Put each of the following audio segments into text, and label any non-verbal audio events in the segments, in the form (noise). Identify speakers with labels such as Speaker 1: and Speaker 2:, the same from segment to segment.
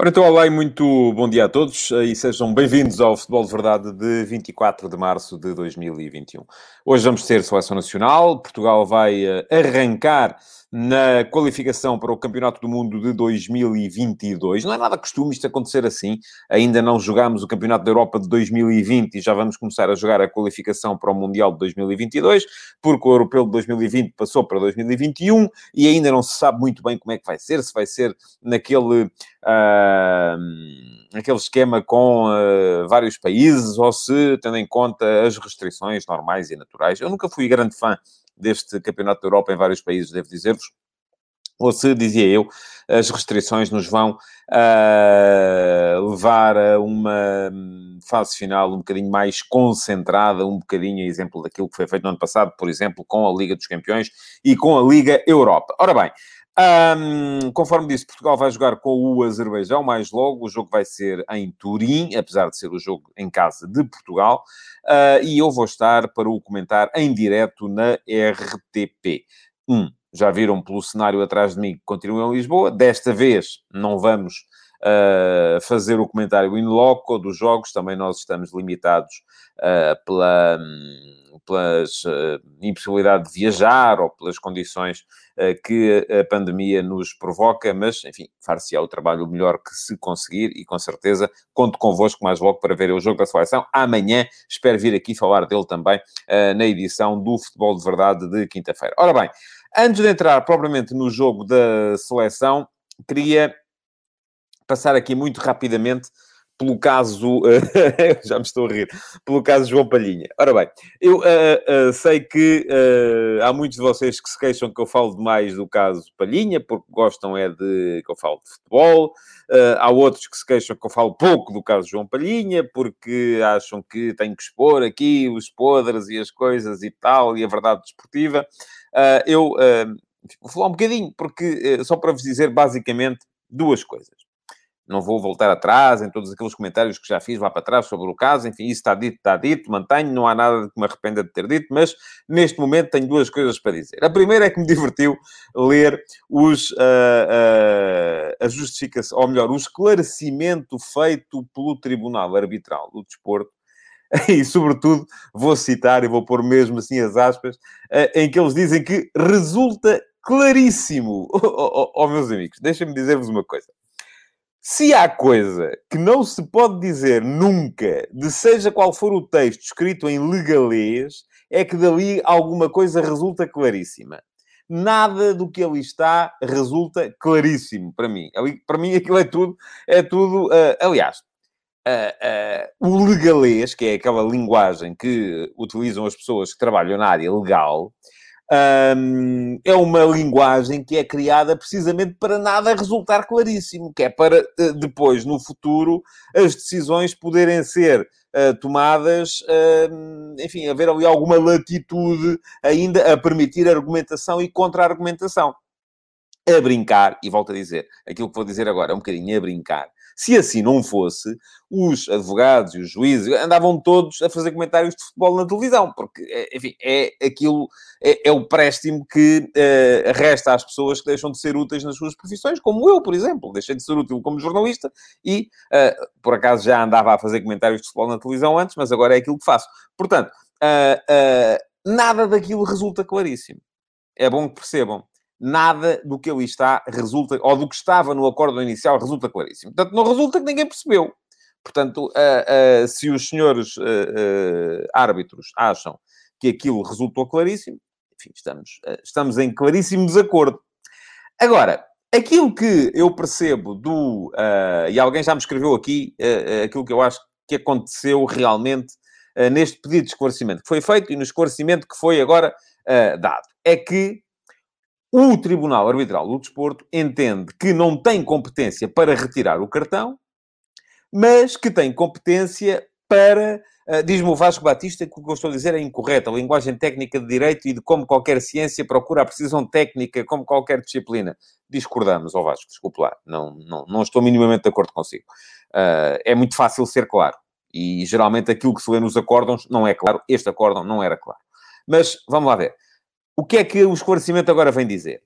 Speaker 1: Ora, então, olá e muito bom dia a todos e sejam bem-vindos ao Futebol de Verdade de 24 de março de 2021. Hoje vamos ter Seleção Nacional, Portugal vai eh, arrancar na qualificação para o Campeonato do Mundo de 2022. Não é nada costume isto acontecer assim. Ainda não jogámos o Campeonato da Europa de 2020 e já vamos começar a jogar a qualificação para o Mundial de 2022, porque o Europeu de 2020 passou para 2021 e ainda não se sabe muito bem como é que vai ser, se vai ser naquele, uh, naquele esquema com uh, vários países ou se, tendo em conta as restrições normais e naturais. Eu nunca fui grande fã deste Campeonato da Europa em vários países, devo dizer-vos. Ou se, dizia eu, as restrições nos vão uh, levar a uma fase final um bocadinho mais concentrada, um bocadinho exemplo daquilo que foi feito no ano passado, por exemplo, com a Liga dos Campeões e com a Liga Europa. Ora bem, um, conforme disse, Portugal vai jogar com o Azerbaijão mais logo. O jogo vai ser em Turim, apesar de ser o jogo em casa de Portugal. Uh, e eu vou estar para o comentar em direto na RTP. Um, já viram pelo cenário atrás de mim que continua em Lisboa. Desta vez não vamos uh, fazer o comentário in loco dos jogos. Também nós estamos limitados uh, pela. Um, pelas uh, impossibilidade de viajar ou pelas condições uh, que a pandemia nos provoca, mas, enfim, far-se-á o trabalho melhor que se conseguir e, com certeza, conto convosco mais logo para ver o jogo da seleção. Amanhã espero vir aqui falar dele também uh, na edição do Futebol de Verdade de quinta-feira. Ora bem, antes de entrar propriamente no jogo da seleção, queria passar aqui muito rapidamente pelo caso, (laughs) já me estou a rir, pelo caso João Palhinha. Ora bem, eu uh, uh, sei que uh, há muitos de vocês que se queixam que eu falo demais do caso Palhinha, porque gostam é de que eu falo de futebol. há outros que se queixam que eu falo pouco do caso João Palhinha, porque acham que tenho que expor aqui os podres e as coisas e tal, e a verdade desportiva. eu vou falar um bocadinho, porque só para vos dizer basicamente duas coisas não vou voltar atrás em todos aqueles comentários que já fiz lá para trás sobre o caso, enfim, isso está dito, está dito, mantenho, não há nada que me arrependa de ter dito, mas neste momento tenho duas coisas para dizer. A primeira é que me (laughs) divertiu ler os, uh, uh, a justificação, ou melhor, o esclarecimento feito pelo Tribunal Arbitral do Desporto, (laughs) e sobretudo vou citar, e vou pôr mesmo assim as aspas, uh, em que eles dizem que resulta claríssimo. Oh, oh, oh meus amigos, deixem-me dizer-vos uma coisa. Se há coisa que não se pode dizer nunca, de seja qual for o texto escrito em legalês, é que dali alguma coisa resulta claríssima. Nada do que ali está resulta claríssimo para mim. para mim aquilo é tudo, é tudo, uh, aliás, uh, uh, o legalês, que é aquela linguagem que utilizam as pessoas que trabalham na área legal, um, é uma linguagem que é criada precisamente para nada resultar claríssimo, que é para eh, depois, no futuro, as decisões poderem ser uh, tomadas, uh, enfim, haver ali alguma latitude ainda a permitir argumentação e contra-argumentação. A brincar, e volto a dizer, aquilo que vou dizer agora é um bocadinho a brincar, se assim não fosse, os advogados e os juízes andavam todos a fazer comentários de futebol na televisão, porque, é, enfim, é aquilo, é, é o préstimo que uh, resta às pessoas que deixam de ser úteis nas suas profissões, como eu, por exemplo. Deixei de ser útil como jornalista e, uh, por acaso, já andava a fazer comentários de futebol na televisão antes, mas agora é aquilo que faço. Portanto, uh, nada daquilo resulta claríssimo. É bom que percebam nada do que ali está resulta, ou do que estava no acordo inicial resulta claríssimo. Portanto, não resulta que ninguém percebeu. Portanto, uh, uh, se os senhores uh, árbitros acham que aquilo resultou claríssimo, enfim, estamos, estamos em claríssimo desacordo. Agora, aquilo que eu percebo do. e alguém já me escreveu aqui aquilo que eu acho que aconteceu realmente neste pedido de esclarecimento que foi feito e no esclarecimento que foi agora dado. É que o Tribunal Arbitral do Desporto entende que não tem competência para retirar o cartão, mas que tem competência para. Uh, Diz-me o Vasco Batista que o que eu estou a dizer é incorreto. A linguagem técnica de direito e de como qualquer ciência procura a precisão técnica, como qualquer disciplina. Discordamos, ó Vasco, desculpe lá. Não, não, não estou minimamente de acordo consigo. Uh, é muito fácil ser claro. E geralmente aquilo que se lê nos acórdãos não é claro. Este acórdão não era claro. Mas vamos lá ver. O que é que o esclarecimento agora vem dizer?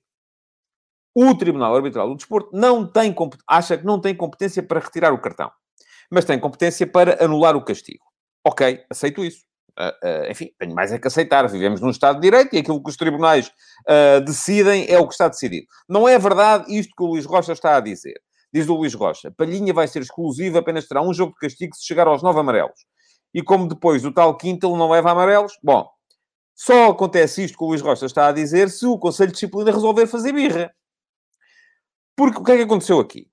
Speaker 1: O Tribunal Arbitral do Desporto não tem, acha que não tem competência para retirar o cartão, mas tem competência para anular o castigo. Ok, aceito isso. Uh, uh, enfim, tenho mais é que aceitar. Vivemos num Estado de Direito e aquilo que os tribunais uh, decidem é o que está decidido. Não é verdade isto que o Luís Rocha está a dizer. Diz o Luís Rocha, Palhinha vai ser exclusivo, apenas terá um jogo de castigo se chegar aos nove amarelos. E como depois o tal quinto não leva amarelos, bom, só acontece isto que o Luís Rocha está a dizer se o Conselho de Disciplina resolver fazer birra. Porque o que é que aconteceu aqui?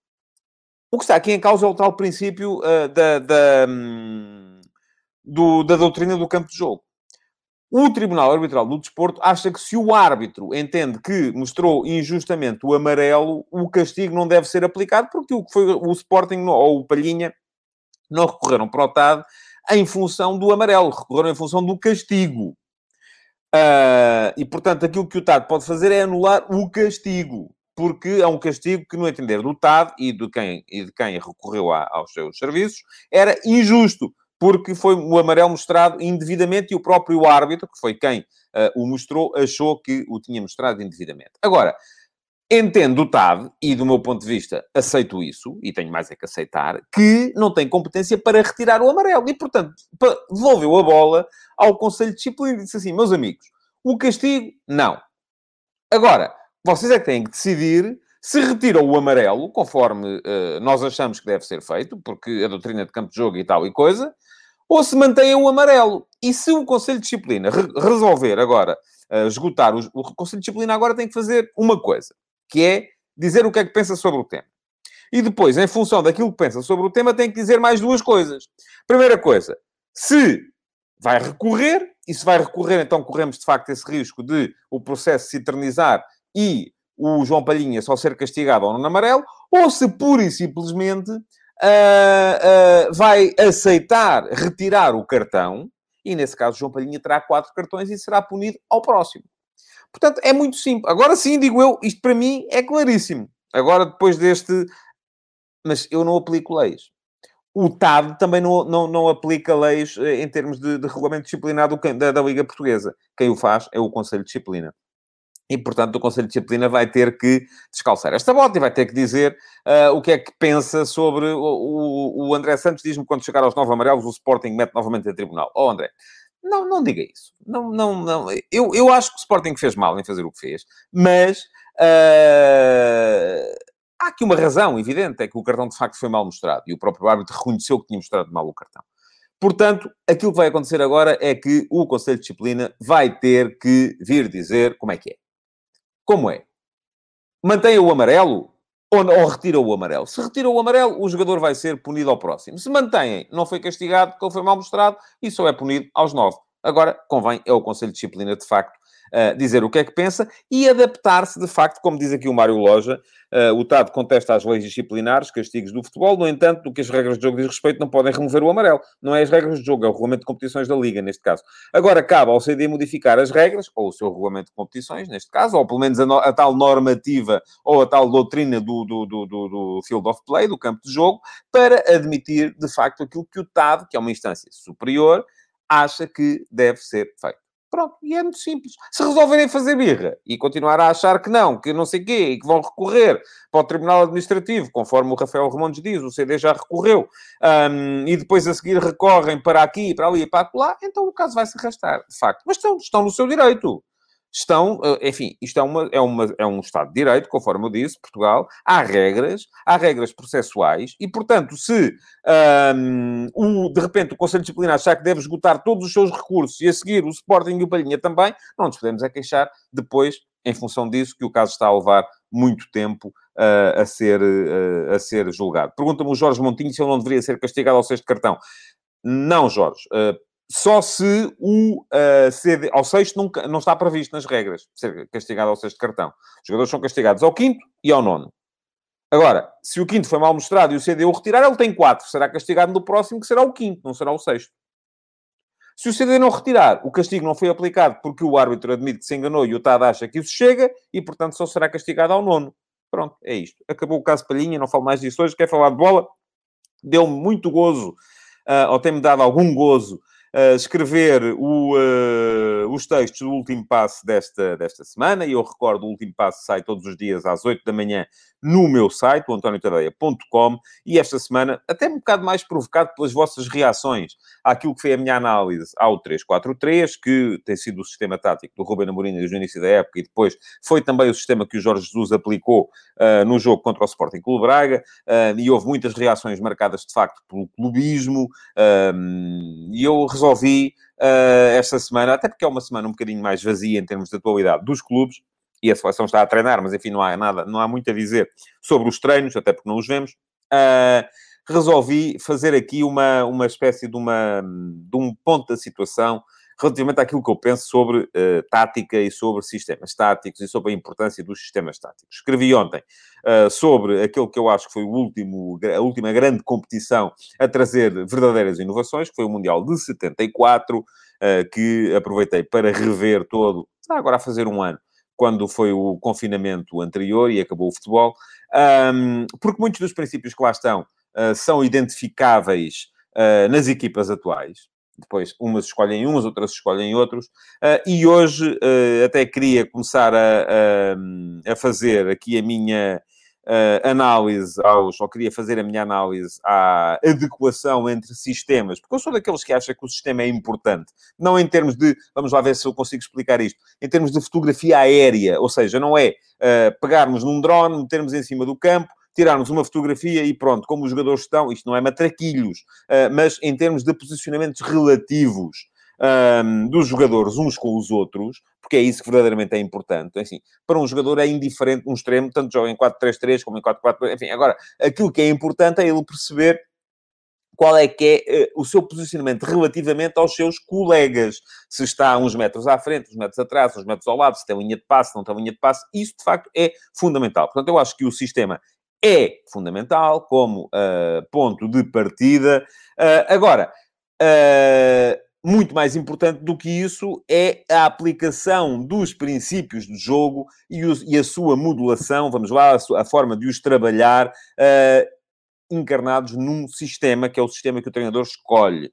Speaker 1: O que está aqui em causa é o tal princípio da, da hum, do, da doutrina do campo de jogo. O Tribunal Arbitral do Desporto acha que se o árbitro entende que mostrou injustamente o amarelo, o castigo não deve ser aplicado, porque o que foi o Sporting ou o Palhinha não recorreram para o TAD em função do amarelo, recorreram em função do castigo. Uh, e, portanto, aquilo que o TAD pode fazer é anular o castigo, porque é um castigo que, no entender do TAD e de quem, e de quem recorreu a, aos seus serviços, era injusto porque foi o amarelo mostrado indevidamente e o próprio árbitro, que foi quem uh, o mostrou, achou que o tinha mostrado indevidamente. Agora, entendo o TAD, e do meu ponto de vista aceito isso, e tenho mais é que aceitar, que não tem competência para retirar o amarelo. E, portanto, devolveu a bola ao Conselho de Disciplina e disse assim, meus amigos, o castigo, não. Agora, vocês é que têm que decidir se retiram o amarelo, conforme uh, nós achamos que deve ser feito, porque a doutrina de campo de jogo e tal e coisa, ou se mantém o amarelo. E se o Conselho de Disciplina re resolver agora uh, esgotar, os, o Conselho de Disciplina agora tem que fazer uma coisa, que é dizer o que é que pensa sobre o tema. E depois, em função daquilo que pensa sobre o tema, tem que dizer mais duas coisas. Primeira coisa, se vai recorrer, e se vai recorrer, então corremos de facto esse risco de o processo se eternizar e o João Palhinha só ser castigado ao no amarelo, ou se pura e simplesmente uh, uh, vai aceitar retirar o cartão, e nesse caso João Palhinha terá quatro cartões e será punido ao próximo. Portanto, é muito simples. Agora sim, digo eu, isto para mim é claríssimo. Agora, depois deste... Mas eu não aplico leis. O TAD também não, não, não aplica leis eh, em termos de, de regulamento disciplinar do, da, da Liga Portuguesa. Quem o faz é o Conselho de Disciplina. E, portanto, o Conselho de Disciplina vai ter que descalçar esta bota e vai ter que dizer uh, o que é que pensa sobre... O, o, o André Santos diz-me quando chegar aos nove amarelos, o Sporting mete novamente a tribunal. Oh, André, não, não diga isso. Não, não, não. Eu, eu acho que o Sporting fez mal em fazer o que fez, mas uh, há aqui uma razão evidente, é que o cartão de facto foi mal mostrado e o próprio árbitro reconheceu que tinha mostrado mal o cartão. Portanto, aquilo que vai acontecer agora é que o Conselho de Disciplina vai ter que vir dizer como é que é. Como é? Mantenha o amarelo ou, ou retira o amarelo. Se retira o amarelo, o jogador vai ser punido ao próximo. Se mantém, não foi castigado porque ele foi mal mostrado e só é punido aos nove. Agora, convém, é o Conselho de Disciplina, de facto, uh, dizer o que é que pensa e adaptar-se, de facto, como diz aqui o Mário Loja, uh, o TAD contesta as leis disciplinares, castigos do futebol, no entanto, do que as regras de jogo diz respeito, não podem remover o amarelo. Não é as regras de jogo, é o regulamento de competições da Liga, neste caso. Agora, cabe ao CD modificar as regras, ou o seu regulamento de competições, neste caso, ou pelo menos a, no, a tal normativa, ou a tal doutrina do, do, do, do, field of play, do campo de jogo, para admitir, de facto, aquilo que o TAD, que é uma instância superior, acha que deve ser feito. Pronto, e é muito simples. Se resolverem fazer birra e continuar a achar que não, que não sei o quê, e que vão recorrer para o Tribunal Administrativo, conforme o Rafael Ramondes diz, o CD já recorreu, um, e depois a seguir recorrem para aqui, para ali e para lá, então o caso vai se arrastar, de facto. Mas estão, estão no seu direito estão, eh, enfim, isto é, uma, é, uma, é um Estado de Direito, conforme eu disse, Portugal, há regras, há regras processuais, e, portanto, se um, o, de repente o Conselho Disciplinar achar que deve esgotar todos os seus recursos e a seguir o Sporting e o Palhinha também, não nos podemos é queixar depois, em função disso, que o caso está a levar muito tempo uh, a, ser, uh, a ser julgado. Pergunta-me o Jorge Montinho se ele não deveria ser castigado ao sexto cartão. Não, Jorge. Uh, só se o uh, eh, CD, ao sexto nunca, não está previsto nas regras ser castigado ao sexto cartão. Os jogadores são castigados ao quinto e ao nono. Agora, se o quinto foi mal mostrado e o CD o retirar, ele tem quatro. Será castigado no próximo, que será o quinto, não será o sexto. Se o CD não retirar, o castigo não foi aplicado porque o árbitro admite que se enganou e o TAD acha que isso chega e, portanto, só será castigado ao nono. Pronto, é isto. Acabou o caso Palhinha, não falo mais disso hoje. Quer falar de bola? Deu-me muito gozo uh, ou tem-me dado algum gozo escrever o, uh, os textos do último passo desta, desta semana. E eu recordo, o último passo sai todos os dias às 8 da manhã no meu site, o antoniotadeia.com, e esta semana, até um bocado mais provocado pelas vossas reações àquilo que foi a minha análise ao 3-4-3, que tem sido o sistema tático do Ruben Amorim desde o início da época, e depois foi também o sistema que o Jorge Jesus aplicou uh, no jogo contra o Sporting Clube Braga, uh, e houve muitas reações marcadas, de facto, pelo clubismo, uh, e eu resolvi esta semana, até porque é uma semana um bocadinho mais vazia em termos de atualidade dos clubes, e a seleção está a treinar, mas enfim, não há nada, não há muito a dizer sobre os treinos, até porque não os vemos. Uh, resolvi fazer aqui uma, uma espécie de, uma, de um ponto da situação relativamente àquilo que eu penso sobre uh, tática e sobre sistemas táticos e sobre a importância dos sistemas táticos. Escrevi ontem uh, sobre aquele que eu acho que foi o último, a última grande competição a trazer verdadeiras inovações, que foi o Mundial de 74, uh, que aproveitei para rever todo, está agora a fazer um ano, quando foi o confinamento anterior e acabou o futebol, um, porque muitos dos princípios que lá estão uh, são identificáveis uh, nas equipas atuais. Depois, umas escolhem uns, outras escolhem outros. Uh, e hoje até queria começar a, a, a fazer aqui a minha uh, análise aos, ou queria fazer a minha análise à adequação entre sistemas, porque eu sou daqueles que acham que o sistema é importante, não em termos de, vamos lá ver se eu consigo explicar isto, em termos de fotografia aérea, ou seja, não é uh, pegarmos num drone, metermos em cima do campo, tirarmos uma fotografia e pronto, como os jogadores estão, isto não é matraquilhos, uh, mas em termos de posicionamentos relativos um, dos jogadores uns com os outros, porque é isso que verdadeiramente é importante. Assim, para um jogador é indiferente um extremo, tanto joga em 4-3-3 como em 4-4, enfim. Agora, aquilo que é importante é ele perceber qual é que é uh, o seu posicionamento relativamente aos seus colegas. Se está uns metros à frente, uns metros atrás, uns metros ao lado, se tem linha de passe, não tem linha de passe, isso de facto é fundamental. Portanto, eu acho que o sistema é fundamental como uh, ponto de partida. Uh, agora, muito mais importante do que isso é a aplicação dos princípios de jogo e, e a sua modulação, vamos lá, a, sua, a forma de os trabalhar uh, encarnados num sistema, que é o sistema que o treinador escolhe.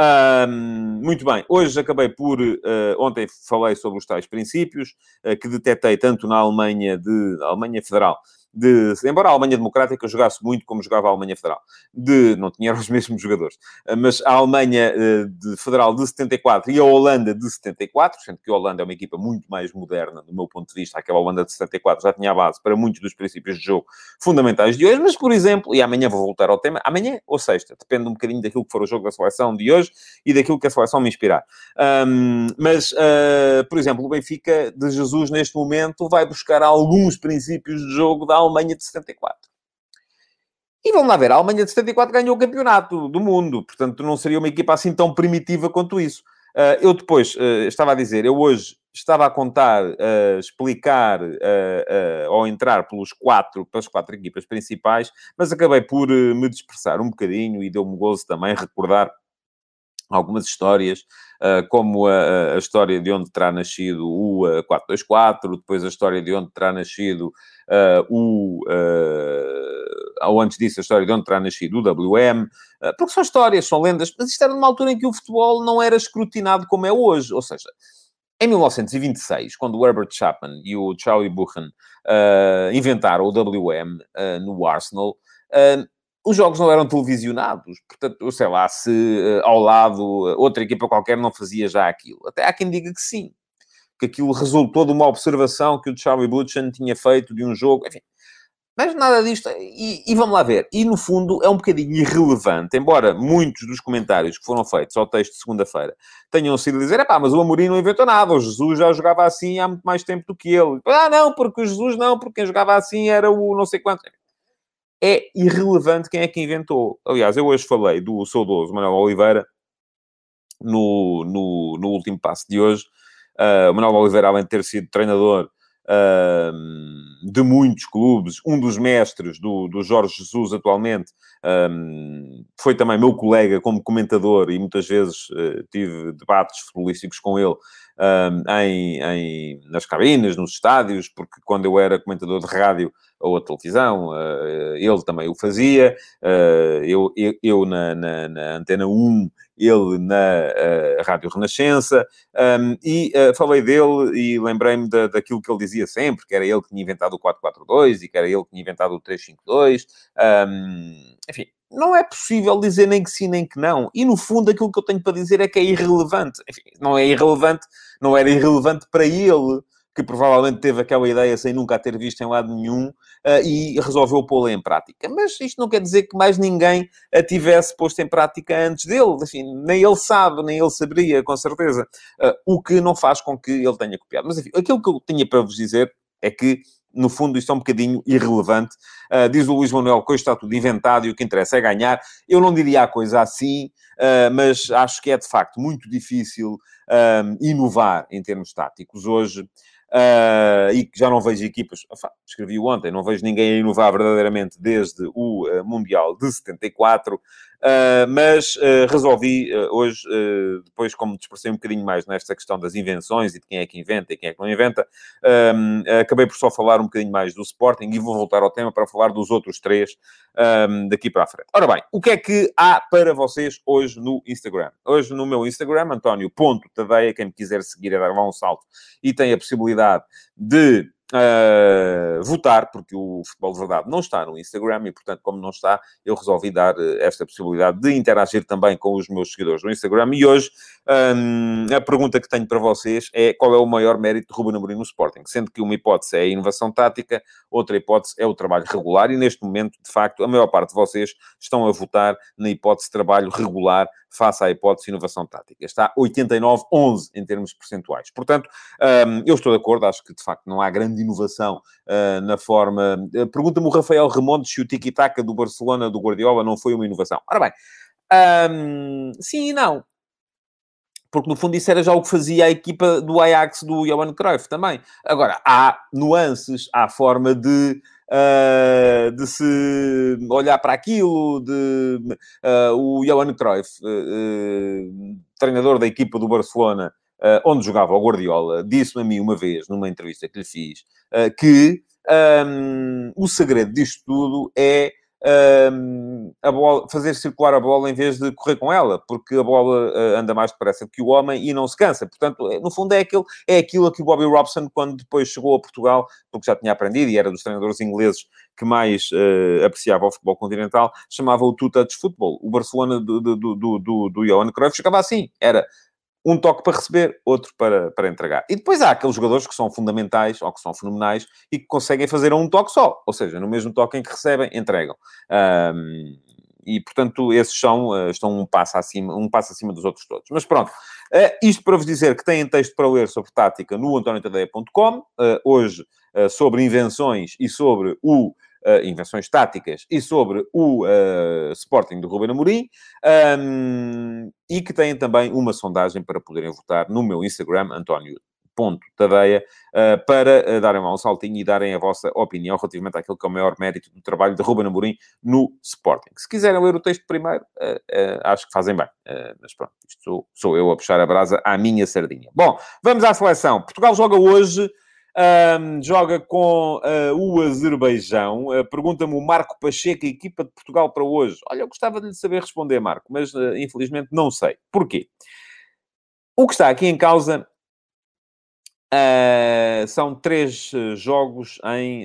Speaker 1: Um, muito bem, hoje acabei por. Uh, ontem falei sobre os tais princípios uh, que detetei tanto na Alemanha de Alemanha Federal de, embora a Alemanha Democrática jogasse muito como jogava a Alemanha Federal, de, não tinha os (laughs) mesmos jogadores, eh, mas a Alemanha uh, de, Federal de 74 e a Holanda de 74, sendo que a Holanda é uma equipa muito mais moderna, do meu ponto de vista, aquela Holanda de 74 já tinha a base para muitos dos princípios de jogo fundamentais de hoje, mas, por exemplo, e amanhã vou voltar ao tema, amanhã ou sexta, depende um bocadinho daquilo que for o jogo da seleção de hoje e daquilo que a seleção me inspirar. Um, mas, uh, por exemplo, o Benfica de Jesus, neste momento, vai buscar alguns princípios de jogo da Alemanha de 74. E vamos lá ver, a Alemanha de 74 ganhou o campeonato do mundo, portanto não seria uma equipa assim tão primitiva quanto isso. Uh, eu depois uh, estava a dizer, eu hoje estava a contar, uh, explicar ou entrar pelos quatro, pelas quatro equipas principais, mas acabei por me dispersar um bocadinho e deu-me gozo também recordar algumas histórias, uh, como a, a, história de onde terá nascido o uh, 424, depois a história de onde terá nascido uh, o. ou antes disso, a história de onde terá nascido o WM, porque são histórias, são lendas, mas isto era numa altura em que o futebol não era escrutinado como é hoje, ou seja. Em 1926, quando o Herbert Chapman e o Charlie Buchan inventaram o WM no Arsenal, os jogos não eram televisionados, portanto, sei lá, se uh, ao lado uh, outra equipa qualquer não fazia já aquilo. Até há quem diga que sim, que aquilo resultou de uma observação que o Charlie Butchan tinha feito de um jogo, enfim. Mas nada disto, e, e, vamos lá ver, e no fundo é um bocadinho irrelevante, embora muitos dos comentários que foram feitos ao texto de segunda-feira tenham sido dizer, é pá, mas o Amorim não inventou nada, o Jesus já jogava assim há muito mais tempo do que ele. Ah, não, porque o Jesus não, porque quem jogava assim era o não sei quanto é irrelevante quem é que inventou. Aliás, eu hoje falei do saudoso Manuel Oliveira no, no, no último passo de hoje. Uh, Manuel Oliveira, além de ter sido treinador uh, de muitos clubes, um dos mestres do, do Jorge Jesus atualmente, um, foi também meu colega como comentador e muitas vezes uh, tive debates futbolísticos com ele um, em, em, nas cabines, nos estádios, porque quando eu era comentador de rádio ou a televisão, ele também o fazia, eu, eu, eu na, na, na, Antena 1, ele na Rádio Renascença, um, e falei dele e lembrei-me da, daquilo que ele dizia sempre, que era ele que tinha inventado o 442 e que era ele que tinha inventado o 352, um, enfim, não é possível dizer nem que sim nem que não. E no fundo aquilo que eu tenho para dizer é que é irrelevante. Enfim, não é irrelevante, não era irrelevante para ele, que provavelmente teve aquela ideia sem nunca a ter visto em lado nenhum uh, e resolveu pô-la em prática. Mas isto não quer dizer que mais ninguém a tivesse posto em prática antes dele. Enfim, nem ele sabe, nem ele saberia, com certeza. Uh, o que não faz com que ele tenha copiado. Mas enfim, aquilo que eu tinha para vos dizer é que no fundo, isto é um bocadinho irrelevante. Uh, diz o Luís Manuel que hoje está tudo inventado e o que interessa é ganhar. Eu não diria a coisa assim, uh, mas acho que é de facto muito difícil uh, inovar em termos táticos hoje. Uh, e que já não vejo equipas, escrevi ontem, não vejo ninguém a inovar verdadeiramente desde o uh, Mundial de 74, Uh, mas uh, resolvi uh, hoje, depois como dispersei um bocadinho mais nesta questão das invenções e de quem é que inventa e quem é que não inventa, acabei por só falar um bocadinho mais do Sporting e vou voltar ao tema para falar dos outros três daqui para a frente. Ora bem, o que é que há para vocês hoje no Instagram? Hoje no meu Instagram, António.tadeia, quem me quiser seguir é dar lá um salto e tem a possibilidade de uh, votar, porque o Futebol de Verdade não está no Instagram e, portanto, como não está, eu resolvi dar uh, esta possibilidade de interagir também com os meus seguidores no Instagram. E hoje um, a pergunta que tenho para vocês é qual é o maior mérito de Ruben Amorim no Sporting? Sendo que uma hipótese é a inovação tática, outra hipótese é o trabalho regular e, neste momento, de facto, a maior parte de vocês estão a votar na hipótese de trabalho regular face à hipótese inovação tática. Está 89-11 em termos percentuais. Portanto, um, eu estou de acordo, acho que, de facto, não há grande inovação uh, na forma... Uh, Pergunta-me o Rafael Remontes se o tiki-taka do Barcelona, do Guardiola, não foi uma inovação. Ora bem, um, sim e não porque no fundo isso era já o que fazia a equipa do Ajax do Johan Cruyff também. Agora, há nuances, há forma de, uh, de se olhar para aquilo, de uh, o Johan Cruyff, uh, treinador da equipa do Barcelona, onde jogava o Guardiola, disse-me a mim uma vez, numa entrevista que lhe fiz, que um, o segredo disto tudo é bola, fazer circular a bola em vez de correr com ela, porque a bola uh, anda mais depressa que o homem e não se cansa. Portanto, é, no fundo, é aquilo, é aquilo que o Bobby Robson, quando depois chegou a Portugal, porque já tinha aprendido e era dos treinadores ingleses que mais uh, apreciava o futebol continental, chamava o two-touch football. O Barcelona do, do, do, do, do Johan Cruyff chegava assim, era um toque para receber, outro para, para entregar. E depois há aqueles jogadores que são fundamentais ou que são fenomenais e que conseguem fazer um toque só, ou seja, no mesmo toque em que recebem, entregam. Um, e, portanto, esses são, uh, estão um passo, acima, um passo acima dos outros todos. Mas pronto, uh, isto para vos dizer que têm texto para ler sobre tática no antoniotadeia.com, uh, hoje sobre invenções e sobre o uh, invenções táticas e sobre o uh, Sporting do Ruben Amorim, um, e que têm também uma sondagem para poderem votar no meu Instagram, António ponto Tadeia, uh, para darem lá um saltinho e darem a vossa opinião relativamente àquilo que é o maior mérito do trabalho de Ruben Amorim no Sporting. Se quiserem ler o texto primeiro, acho que fazem bem. mas pronto, isto sou, eu a puxar a brasa à minha sardinha. Bom, vamos à seleção. Portugal joga hoje um, joga com uh, o Azerbaijão. Uh, Pergunta-me o Marco Pacheco, equipa de Portugal para hoje. Olha, eu gostava de lhe saber responder, Marco, mas uh, infelizmente não sei. Porquê? O que está aqui em causa são três jogos em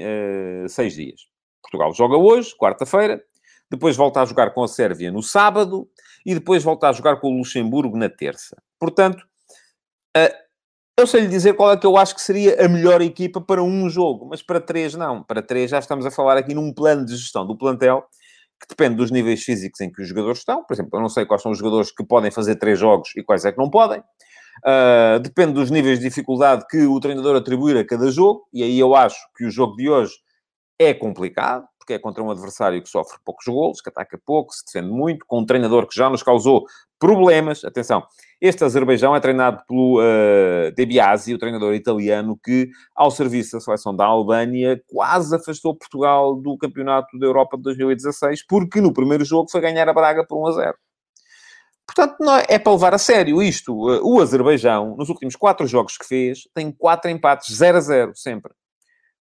Speaker 1: seis dias. Portugal joga hoje, quarta-feira, depois volta a jogar com a Sérvia no sábado e depois volta a jogar com o Luxemburgo na terça. Portanto, eu sei lhe dizer qual é que eu acho que seria a melhor equipa para um jogo, mas para três não. Para três já estamos a falar aqui num plano de gestão do plantel que depende dos níveis físicos em que os jogadores estão. Por exemplo, eu não sei quais são os jogadores que podem fazer três jogos e quais é que não podem. Uh, depende dos níveis de dificuldade que o treinador atribuir a cada jogo, e aí eu acho que o jogo de hoje é complicado, porque é contra um adversário que sofre poucos golos, que ataca pouco, se defende muito, com um treinador que já nos causou problemas. Atenção, este Azerbaijão é treinado pelo uh, De Biasi, o treinador italiano, que, ao serviço da seleção da Albânia, quase afastou Portugal do Campeonato da Europa de 2016, porque no primeiro jogo foi ganhar a Braga por 1 a 0. Portanto, é, é para levar a sério isto. O Azerbaijão, nos últimos quatro jogos que fez, tem quatro empates 0 a 0, sempre.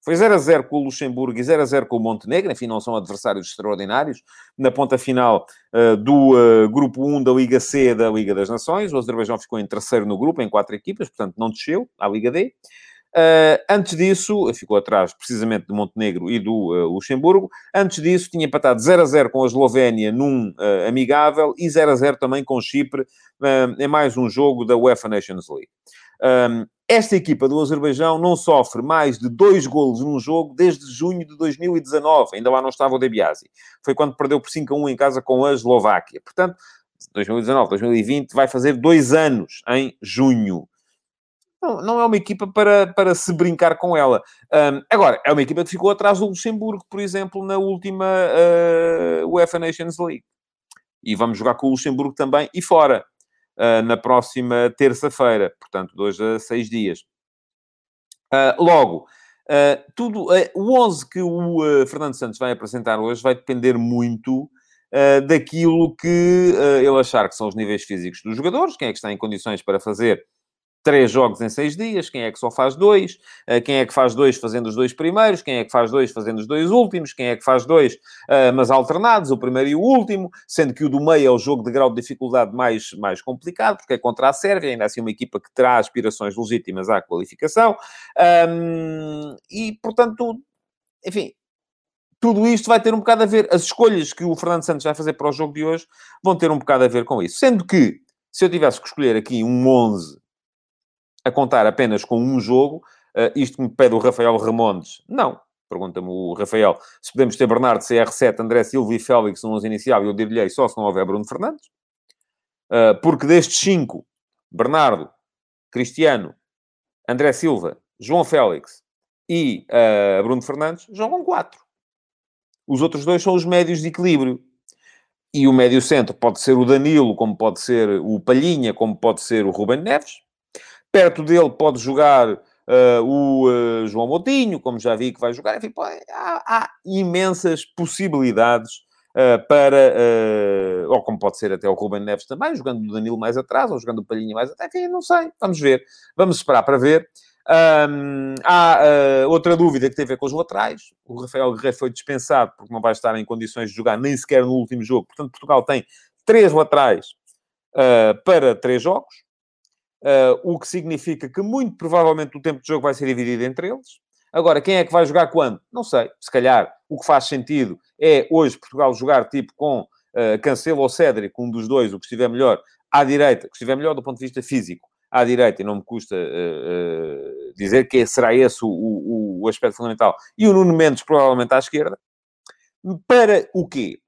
Speaker 1: Foi 0 a 0 com o Luxemburgo e 0 a 0 com o Montenegro, enfim, não são adversários extraordinários. Na ponta final uh, do uh, grupo 1 da Liga C da Liga das Nações, o Azerbaijão ficou em terceiro no grupo, em quatro equipas, portanto não desceu à Liga D. Uh, antes disso, ficou atrás precisamente do Montenegro e do Luxemburgo. Antes disso, tinha empatado 0 a 0 com a Eslovénia num amigável e 0 a 0 também com Chipre em mais um jogo da UEFA Nations League. Um, esta equipa do Azerbaijão não sofre mais de dois golos num jogo desde junho de 2019. Ainda lá não estava o Debiasi. Foi quando perdeu por 5 a 1 em casa com a Eslováquia. Portanto, 2019, 2020, vai fazer dois anos em junho. Não, não é uma equipa para, para se brincar com ela. Um, agora, é uma equipa que ficou atrás do Luxemburgo, por exemplo, na última uh, UEFA Nations League. E vamos jogar com o Luxemburgo também e fora na próxima terça-feira, portanto, dois a seis dias. Uh, logo, uh, tudo, o 11 que o Fernando Santos vai apresentar hoje vai depender muito daquilo que ele achar que são os níveis físicos dos jogadores, quem é que está em condições para fazer três jogos em seis dias, quem é que só faz dois, eh, quem é que faz dois fazendo os dois primeiros, quem é que faz dois fazendo os dois últimos, quem é que faz dois, uh, mas alternados, o primeiro e o último, sendo que o do meio é o jogo de grau de dificuldade mais, mais complicado, porque é contra a Sérvia, ainda assim uma equipa que terá aspirações legítimas à qualificação, e portanto, enfim, tudo isto vai ter um bocado a ver, as escolhas que o Fernando Santos vai fazer para o jogo de hoje vão ter um bocado a ver com isso, sendo que, se eu tivesse que escolher aqui um 11 a contar apenas com um jogo, uh, isto que me pede o Rafael Ramondes. Não. Pergunta-me o Rafael se podemos ter Bernardo, CR7, André Silva e Félix no 11 inicial. Eu diria só se não houver Bruno Fernandes. Uh, porque destes cinco, Bernardo, Cristiano, André Silva, João Félix e uh, Bruno Fernandes jogam quatro. Os outros dois são os médios de equilíbrio. E o médio centro pode ser o Danilo, como pode ser o Palhinha, como pode ser o Ruben Neves. Perto dele pode jogar uh, o uh, João Moutinho, como já vi que vai jogar. Enfim, pô, há, há, imensas possibilidades uh, para... ou como pode ser até o Ruben Neves também, jogando o Danilo mais atrás, ou jogando o Palhinha mais atrás. Enfim, não sei. Vamos ver. Vamos esperar para ver. Um, há uh, outra dúvida que tem a ver com os laterais. O Rafael Guerreiro foi dispensado porque não vai estar em condições de jogar nem sequer no último jogo. Portanto, Portugal tem três laterais uh, para três jogos. Uh, o que significa que muito provavelmente o tempo de jogo vai ser dividido entre eles. Agora, quem é que vai jogar quando? Não sei. Se calhar o que faz sentido é hoje Portugal jogar tipo com uh, Cancelo ou Cédric, um dos dois, o que estiver melhor, à direita, que estiver melhor do ponto de vista físico, à direita, e não me custa uh, dizer que será esse o, o, o aspecto fundamental, e o Nuno Mendes provavelmente à esquerda. Para o quê?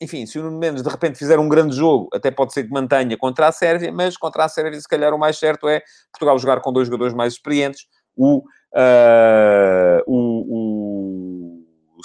Speaker 1: Enfim, se o Nuno Mendes de repente fizer um grande jogo, até pode ser que mantenha contra a Sérvia, mas contra a Sérvia, se calhar, o mais certo é Portugal jogar com dois jogadores mais experientes, o, uh, o,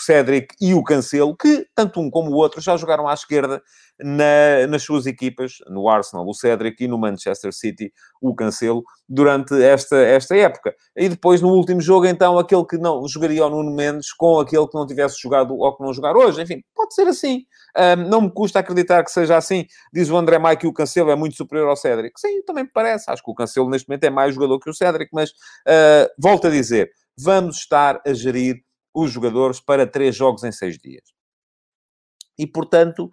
Speaker 1: Cédric e o Cancelo, que tanto um como o outro já jogaram à esquerda na, nas suas equipas, no Arsenal, o Cédric, e no Manchester City, o Cancelo, durante esta, esta época. E depois, no último jogo, então, aquele que não jogaria o Nuno Mendes com aquele que não tivesse jogado ou que não jogar hoje. Enfim, pode ser assim. Um, não me custa acreditar que seja assim. Diz o André Maia que o Cancelo é muito superior ao Cédric. Sim, também me parece. Acho que o Cancelo, neste momento, é mais jogador que o Cédric, mas uh, volto a dizer, vamos estar a gerir os jogadores para três jogos em seis dias. E, portanto,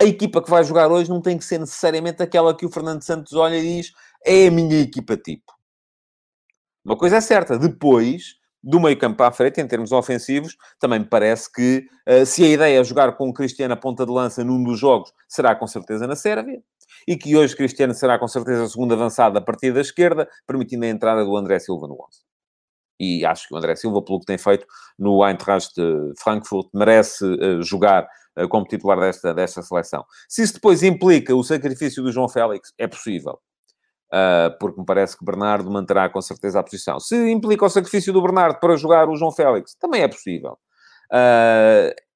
Speaker 1: a equipa que vai jogar hoje não tem que ser necessariamente aquela que o Fernando Santos olha e diz é a minha equipa tipo. Uma coisa é certa, depois do meio campo à frente, em termos ofensivos, também me parece que uh, se a ideia é jogar com o Cristiano a ponta de lança num dos jogos, será com certeza na Sérvia, e que hoje Cristiano será com certeza a segunda avançada a partir da esquerda, permitindo a entrada do André Silva no 11. E acho que o André Silva, pelo que tem feito no Eintracht Frankfurt, merece uh, jogar uh, como titular desta, desta seleção. Se isso depois implica o sacrifício do João Félix, é possível. Uh, porque me parece que Bernardo manterá com certeza a posição. Se implica o sacrifício do Bernardo para jogar o João Félix, também é possível.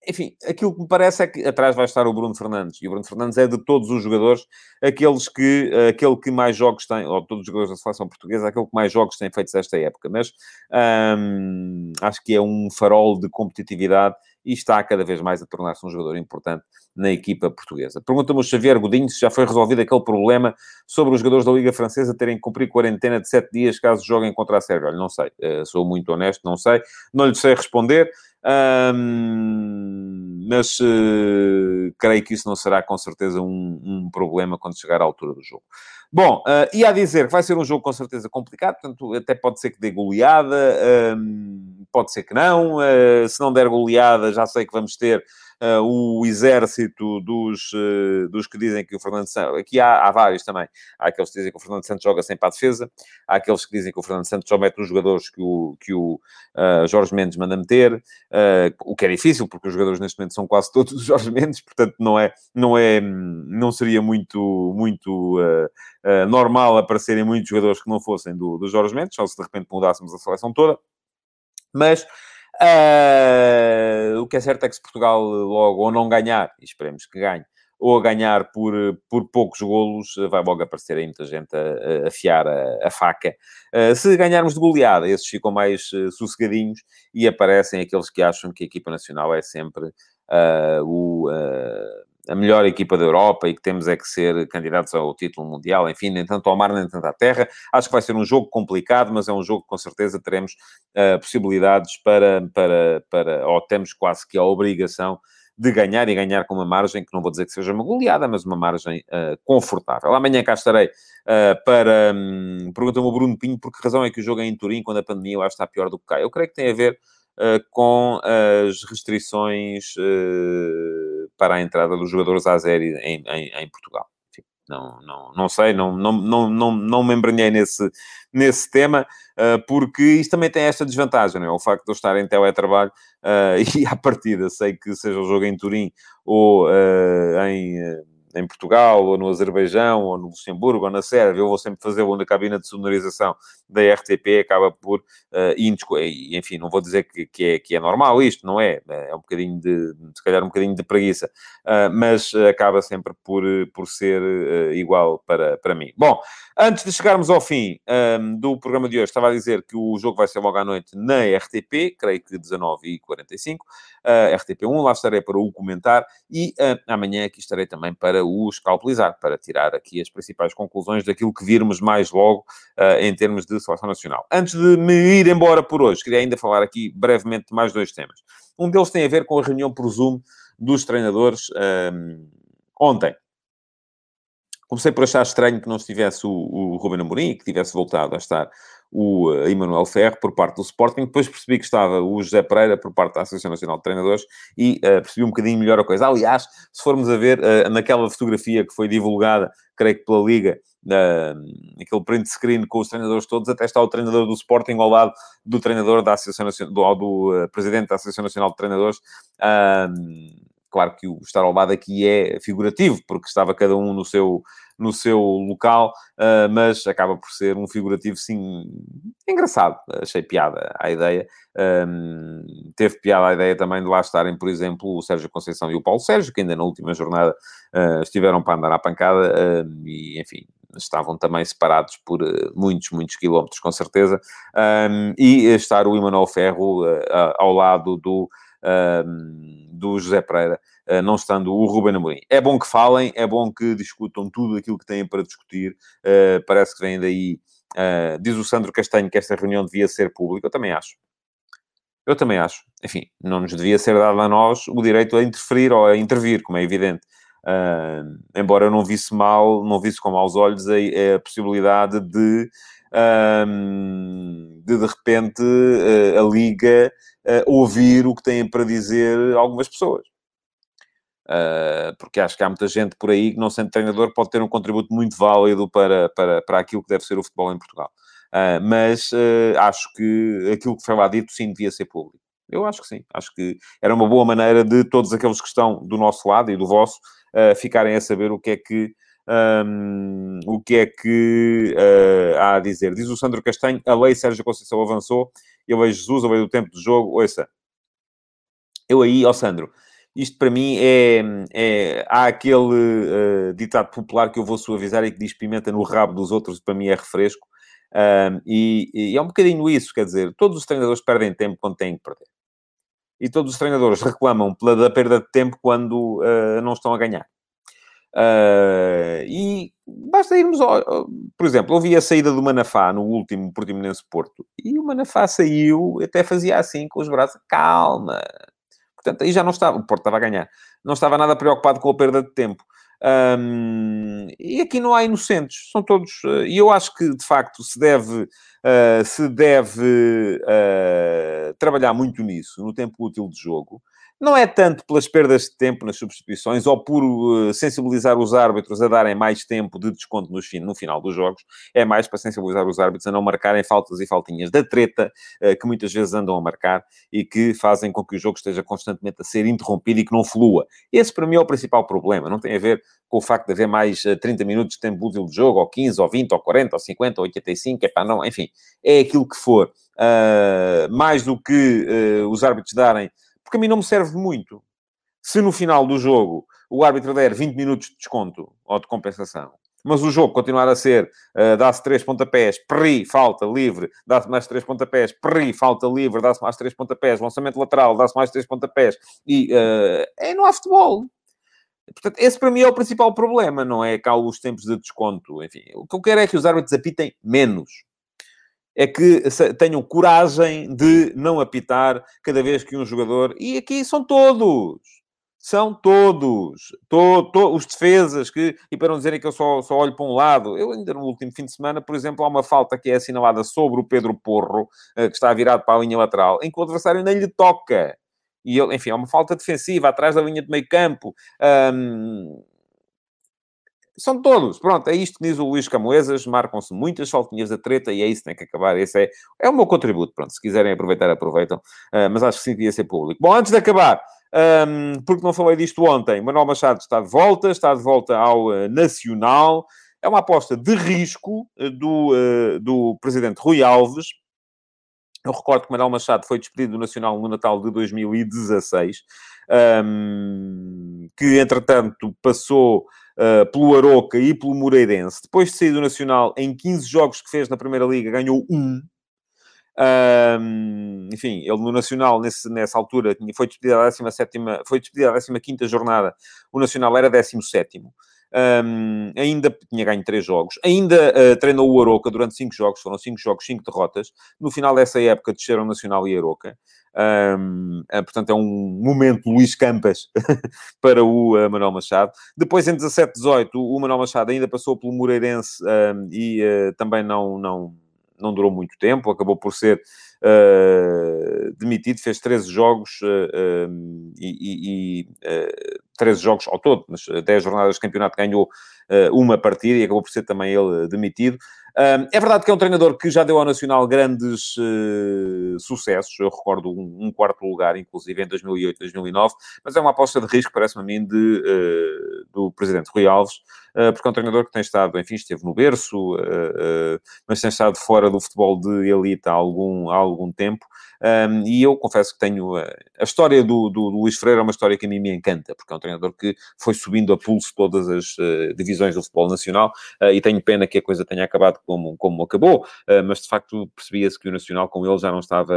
Speaker 1: Enfim, aquilo que me parece é que atrás vai estar o Bruno Fernandes. E o Bruno Fernandes é de todos os jogadores, aqueles que, aquele que mais jogos tem, ou todos os jogadores da seleção portuguesa, aquele que mais jogos tem feito esta época. Mas hum, acho que é um farol de competitividade e está cada vez mais a tornar-se um jogador importante na equipa portuguesa. Pergunta-me o Xavier Godinho se já foi resolvido aquele problema sobre os jogadores da Liga Francesa terem que cumprir quarentena de sete dias caso joguem contra a Sérvia. Olha, não sei, uh, sou muito honesto, não sei, não lhe sei responder, um, mas uh, creio que isso não será com certeza um, um, problema quando chegar à altura do jogo. Bom, uh, e a dizer que vai ser um jogo com certeza complicado, portanto, até pode ser que dê goleada, um, pode ser que não. Uh, se não der goleada, já sei que vamos ter uh, o exército dos, uh, dos que dizem que o Fernando Santos... Aqui há, há, vários também. Há aqueles que dizem que o Fernando Santos joga sempre à defesa. Há aqueles que dizem que o Fernando Santos só mete os jogadores que o, que o uh, Jorge Mendes manda meter. o que é difícil, porque os jogadores neste momento são quase todos (laughs) os Jorge Mendes. Portanto, não é... Não, é, não seria muito... muito normal aparecerem muitos jogadores que não fossem do, do Jorge Mendes, só se de repente mudássemos a seleção toda. Mas Uh, o que é certo é que se Portugal logo ou não ganhar, e esperemos que ganhe, ou a ganhar por, por poucos golos, vai logo aparecer aí muita gente a, a afiar a, a faca. Uh, se ganharmos de goleada, esses ficam mais uh, sossegadinhos e aparecem aqueles que acham que a equipa nacional é sempre o a melhor equipa da Europa e que temos é que ser candidatos ao título mundial, enfim, nem tanto ao mar nem tanto à terra. Acho que vai ser um jogo complicado, mas é um jogo que com certeza teremos uh, possibilidades para, para, para, ou temos quase que a obrigação de ganhar e ganhar com uma margem que não vou dizer que seja uma goleada, mas uma margem uh, confortável. Amanhã cá estarei uh, para. Um, Pergunta-me o Bruno Pinho por que razão é que o jogo é em Turim quando a pandemia lá está pior do que cá. Eu creio que tem a ver uh, com as restrições para a entrada dos jogadores azeri em, em, em Portugal. não, não, não sei, não, não, não, não, não me embrenhei nesse, nesse tema, uh, porque isto também tem esta desvantagem, não é? O facto de eu estar em teletrabalho uh, (laughs) e à partida sei que seja o jogo em Turim ou uh, em em Portugal, ou no Azerbaijão, ou no Luxemburgo, ou na Sérvia, eu vou sempre fazê-lo na cabina de sonorização da RTP, acaba por, uh, e, enfim, não vou dizer que, que, é, que é normal isto, não é? É um bocadinho de, se calhar um bocadinho de preguiça, uh, mas acaba sempre por, por ser uh, igual para, para mim. Bom, antes de chegarmos ao fim um, ehm, do programa de hoje, estava a dizer que o jogo vai ser logo à noite na RTP, creio que 19h45, uh, RTP1, lá estarei para o comentar, e amanhã aqui estarei também para o escalpelizar, para tirar aqui as principais conclusões daquilo que virmos mais logo uh, em termos de seleção nacional. Antes de me ir embora por hoje, queria ainda falar aqui brevemente de mais dois temas. Um deles tem a ver com a reunião por Zoom dos treinadores um, ontem. Comecei por achar estranho que não estivesse o, o Ruben Amorim e que tivesse voltado a estar o uh, Emanuel Ferro por parte do Sporting. Depois percebi que estava o José Pereira por parte da Associação Nacional de Treinadores e uh, percebi um bocadinho melhor a coisa. Aliás, se formos a ver uh, naquela fotografia que foi divulgada, creio que pela Liga, aquele print screen com os treinadores todos, até está o treinador do Sporting ao lado do treinador da Associação Nacional, do, do presidente da Associação Nacional de Treinadores. Claro que o estar ao lado aqui é figurativo, porque estava cada um no seu no seu local, uh, mas acaba por ser um figurativo, sim, engraçado. Achei piada a ideia. Um, teve piada a ideia também de lá estarem, por exemplo, o Sérgio Conceição e o Paulo Sérgio, que ainda na última jornada uh, estiveram para andar à pancada, uh, e enfim, estavam também separados por uh, muitos, muitos quilómetros, com certeza, um, e estar o Emanuel Ferro ao lado do, do José Pereira, eh, não estando o Ruben Amorim. É bom que falem, é bom que discutam tudo aquilo que têm para discutir. Eh, parece que vem daí. Eh, diz o Sandro Castanho que esta reunião devia ser pública. Eu também acho. Eu também acho. Enfim, não nos devia ser dado a nós o direito a interferir ou a intervir, como é evidente. Uh, embora eu não visse mal, não visse com maus olhos a, a possibilidade de, uh, de, de repente, uh, a Liga ouvir o que têm para dizer algumas pessoas. Uh, porque acho que há muita gente por aí que, não sendo treinador, pode ter um contributo muito válido para, para, para aquilo que deve ser o futebol em Portugal. Uh, mas uh, acho que aquilo que foi lá dito, sim, devia ser público. Eu acho que sim. Acho que era uma boa maneira de todos aqueles que estão do nosso lado e do vosso ficarem a saber o que é que. Um, o que é que há a dizer? Diz o Sandro Castanho, a lei Sérgio Conceição avançou, eu vejo Jesus, eu vejo o tempo de jogo, ouça, eu aí, ó Sandro, isto para mim é, é há aquele uh, ditado popular que eu vou suavizar e que diz pimenta no rabo dos outros, para mim é refresco. Um, e, e, é um bocadinho isso, quer dizer, todos os treinadores perdem tempo quando têm que perder. E todos os treinadores reclamam pela perda de tempo quando uh, não estão a ganhar. Uh, e basta irmos, ao, por exemplo, ouvi a saída do Manafá no último Portimonense Porto, e o Manafá saiu, até fazia assim com os braços, calma. Portanto, aí já não estava, o Porto estava a ganhar, não estava nada preocupado com a perda de tempo. Um, e aqui não há inocentes, são todos. Uh, e eu acho que, de facto, se deve, uh, se deve uh, trabalhar muito nisso, no tempo útil de jogo. Não é tanto pelas perdas de tempo nas substituições ou por uh, sensibilizar os árbitros a darem mais tempo de desconto no, no, final dos jogos, é mais para sensibilizar os árbitros a não marcarem faltas e faltinhas da treta uh, que muitas vezes andam a marcar e que fazem com que o jogo esteja constantemente a ser interrompido e que não flua. Esse para mim é o principal problema, não tem a ver com o facto de haver mais uh, 30 minutos de tempo útil de jogo, ou 15, ou 20, ou 40, ou 50, ou 85, é não, enfim, é aquilo que for. Uh, mais do que uh, os árbitros darem porque a mim não me serve muito. Se no final do jogo o árbitro der 20 minutos de desconto ou de compensação, mas o jogo continuar a ser uh, dá-se três pontapés, perri, falta, livre, dá-se mais três pontapés, perri, falta, livre, dá-se mais três pontapés, lançamento lateral, dá-se mais três pontapés, e uh, é, há futebol. Portanto, esse para mim é o principal problema, não é cá os tempos de desconto. Enfim, o que eu quero é que os árbitros apitem menos é que tenham coragem de não apitar cada vez que um jogador. E aqui são todos. São todos. To, to, os defesas que. E para não dizerem que eu só, só olho para um lado, eu ainda no último fim de semana, por exemplo, há uma falta que é assinalada sobre o Pedro Porro, eh, que está virado para a linha lateral, em que o adversário nem lhe toca. E ele, enfim, é uma falta defensiva atrás da linha de meio campo. Um, são todos. Pronto, é isto que diz o Luís Camoesas. Marcam-se muitas faltinhas da treta e é isso que tem que acabar. Esse é, é o meu contributo. Pronto, se quiserem aproveitar, aproveitam. Uh, mas acho que sim, devia ser público. Bom, antes de acabar, um, porque não falei disto ontem, Manuel Machado está de volta, está de volta ao uh, Nacional. É uma aposta de risco uh, do, do presidente Rui Alves. Eu recordo que Manuel Machado foi despedido do Nacional no Natal de 2016, um, que entretanto passou uh, pelo Aroca e pelo Moreirense. Depois de sair do Nacional, em 15 jogos que fez na Primeira Liga, ganhou um. Um, enfim, ele no Nacional, nesse, nessa altura, foi despedido à 17 foi despedido à 15 jornada, o Nacional era 17 um, ainda tinha ganho três jogos, ainda uh, treinou o Aroca durante cinco jogos, foram cinco jogos, cinco derrotas. No final dessa época desceram Nacional e Aroca. Um, uh, portanto, é um momento Luís Campas (laughs) para o uh, Manuel Machado. Depois, em 17-18, o Manuel Machado ainda passou pelo Moreirense um, e uh, também não, não, não durou muito tempo, acabou por ser uh, demitido, fez 13 jogos uh, e, e uh, 13 jogos ao todo, mas 10 jornadas de campeonato ganhou uma partida e acabou por ser também ele demitido. É verdade que é um treinador que já deu ao Nacional grandes sucessos. Eu recordo um, um, quarto lugar, inclusive, em 2008, 2009. Mas é uma aposta de risco, parece-me a mim, de, do presidente Rui Alves, porque é um treinador que tem estado, enfim, esteve no berço, mas tem estado fora do futebol de elite há algum, há algum tempo. Um, e eu confesso que tenho. A, a história do, do, do, Luís Freire é uma história que a mim me encanta, porque é um treinador que foi subindo a pulso todas as uh, divisões do futebol nacional uh, e tenho pena que a coisa tenha acabado como, como acabou, uh, mas de facto percebia-se que o Nacional com ele já não estava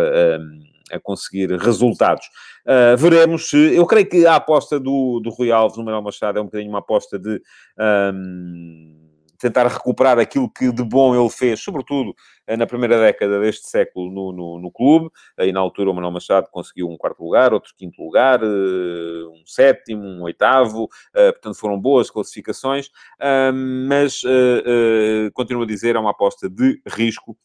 Speaker 1: a conseguir resultados. Uh, veremos se. Eu creio que a aposta do, do Rui Alves no Manuel Machado é um bocadinho uma aposta de. Um, tentar recuperar aquilo que de bom ele fez, sobretudo eh, na primeira década deste século no, no, no clube. Aí na altura o Manuel Machado conseguiu um quarto lugar, outro quinto lugar, eh, um sétimo, um oitavo, eh, portanto foram boas classificações, mas continuo a dizer, é uma aposta de risco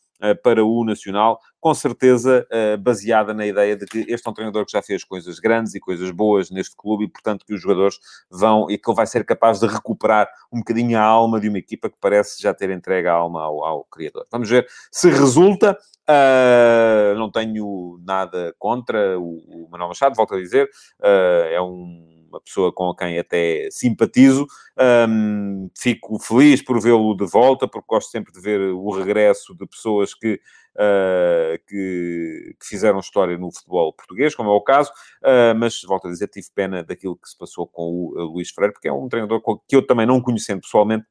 Speaker 1: para o Nacional, com certeza eh, baseada na ideia de que este é um treinador que já fez coisas grandes e coisas boas neste clube e, portanto, que os jogadores vão e que ele vai ser capaz de recuperar um bocadinho a alma de uma equipa que parece já ter entregue a alma ao, ao criador. Vamos ver se resulta. Uh, não tenho nada contra o, o Manuel Machado, volto a dizer, uh, é um uma pessoa com quem até simpatizo. Um, fico feliz por vê-lo de volta, porque gosto sempre de ver o regresso de pessoas que, uh, que, que, fizeram história no futebol português, como é o caso, uh, mas volto a dizer, tive pena daquilo que se passou com o Luís Freire, porque é um treinador que eu também não conhecendo pessoalmente,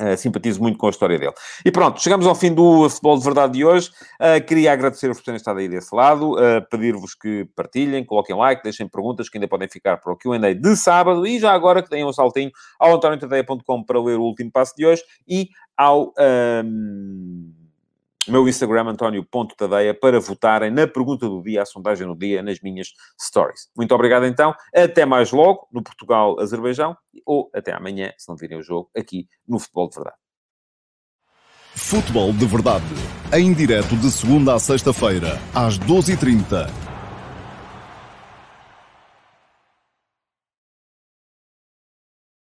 Speaker 1: Uh, simpatizo muito com a história dele. E pronto, chegamos ao fim do Futebol de Verdade de hoje. Uh, queria agradecer-vos por terem estado aí desse lado, uh, pedir-vos que partilhem, coloquem like, deixem perguntas que ainda podem ficar para o Q&A de sábado e já agora que deem um saltinho ao antoniotadeia.com para ler o último passo de hoje e ao... Um meu Instagram, António.tadeia, para votarem na pergunta do dia, a sondagem do dia, nas minhas stories. Muito obrigado então. Até mais logo no Portugal-Azerbaijão ou até amanhã, se não virem o jogo, aqui no Futebol de Verdade.
Speaker 2: Futebol de Verdade. Em direto de segunda a sexta-feira, às 12h30